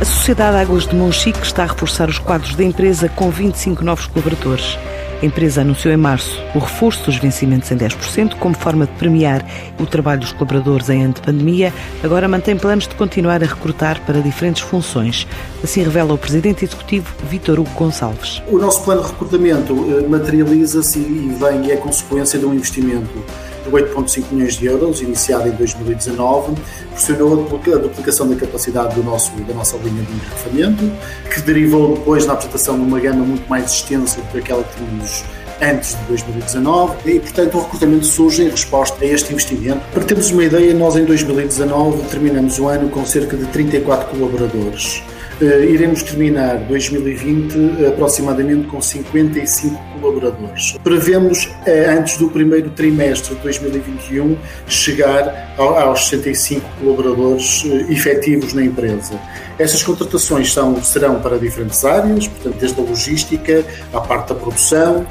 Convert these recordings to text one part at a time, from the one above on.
A Sociedade Águas de Monchique está a reforçar os quadros da empresa com 25 novos colaboradores. A empresa anunciou em março o reforço dos vencimentos em 10% como forma de premiar o trabalho dos colaboradores em ano de pandemia. Agora mantém planos de continuar a recrutar para diferentes funções. Assim revela o presidente executivo Vítor Hugo Gonçalves. O nosso plano de recrutamento eh, materializa-se e vem e é consequência de um investimento de 8,5 milhões de euros, iniciado em 2019, proporcionou a duplicação da capacidade do nosso, da nossa linha de engarrafamento, que derivou depois na apresentação de uma gama muito mais extensa do que aquela que tínhamos antes de 2019 e, portanto, o recrutamento surge em resposta a este investimento. Para termos uma ideia, nós em 2019 terminamos o ano com cerca de 34 colaboradores. Uh, iremos terminar 2020 uh, aproximadamente com 55 colaboradores. Prevemos, uh, antes do primeiro trimestre de 2021, chegar ao, aos 65 colaboradores efetivos na empresa. Estas contratações são, serão para diferentes áreas, portanto, desde a logística à parte da produção,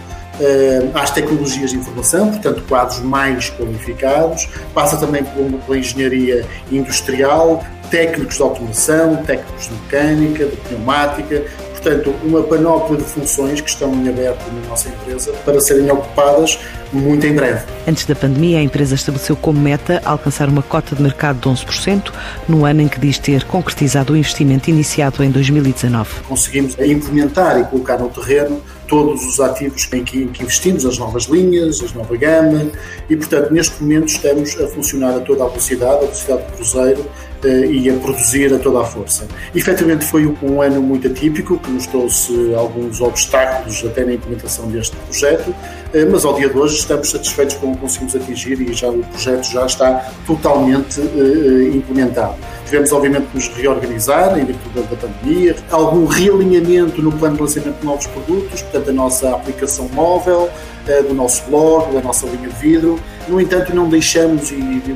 às tecnologias de informação, portanto, quadros mais qualificados, passa também pela engenharia industrial, técnicos de automação, técnicos de mecânica, de pneumática, portanto, uma panóplia de funções que estão em aberto na nossa empresa para serem ocupadas muito em breve. Antes da pandemia, a empresa estabeleceu como meta alcançar uma cota de mercado de 11%, no ano em que diz ter concretizado o investimento iniciado em 2019. Conseguimos implementar e colocar no terreno todos os ativos em que, investimos, as novas linhas, a nova gama, e portanto neste momento estamos a funcionar a toda a velocidade, a velocidade do cruzeiro e a produzir a toda a força. Efetivamente foi um ano muito atípico, que nos trouxe alguns obstáculos até na implementação deste projeto, eh, mas ao dia de hoje estamos satisfeitos com o que conseguimos atingir e já o projeto já está totalmente eh, implementado. Tivemos, obviamente, que nos reorganizar em virtude da pandemia, algum realinhamento no plano de lançamento de novos produtos, portanto, a nossa aplicação móvel, eh, do nosso blog, da nossa linha de vidro. No entanto, não deixamos e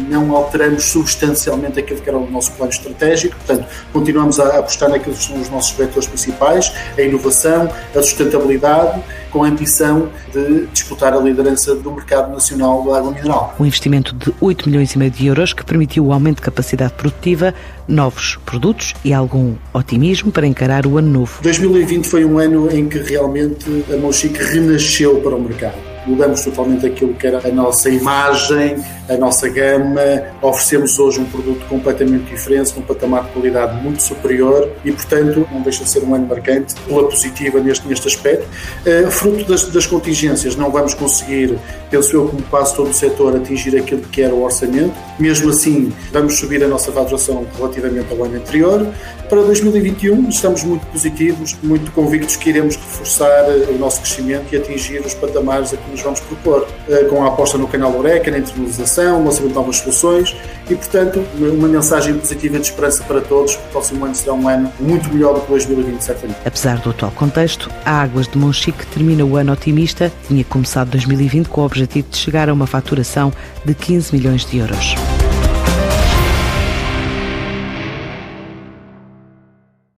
não alteramos substancialmente aquilo que era o nosso plano estratégico, portanto, continuamos a apostar naqueles que são os nossos vetores principais, a inovação, a sustentabilidade, com a ambição de disputar a liderança do mercado nacional da água mineral. Um investimento de 8 milhões e meio de euros que permitiu o aumento de capacidade produtiva, novos produtos e algum otimismo para encarar o ano novo. 2020 foi um ano em que realmente a Monchique renasceu para o mercado mudamos totalmente aquilo que era a nossa imagem, a nossa gama, oferecemos hoje um produto completamente diferente, com um patamar de qualidade muito superior e, portanto, não deixa de ser um ano marcante pela positiva neste, neste aspecto. Uh, fruto das, das contingências, não vamos conseguir, penso eu, como quase todo o setor, atingir aquilo que era o orçamento. Mesmo assim, vamos subir a nossa faturação relativamente ao ano anterior. Para 2021, estamos muito positivos, muito convictos que iremos reforçar eh, o nosso crescimento e atingir os patamares a que nos vamos propor, uh, com a aposta no canal Oreca, na internalização inovação, lançamento de novas soluções e, portanto, uma mensagem positiva de esperança para todos. O próximo ano será um ano muito melhor do que 2020, certamente. Apesar do atual contexto, a Águas de Monchique termina o ano otimista. Tinha começado 2020 com o objetivo de chegar a uma faturação de 15 milhões de euros.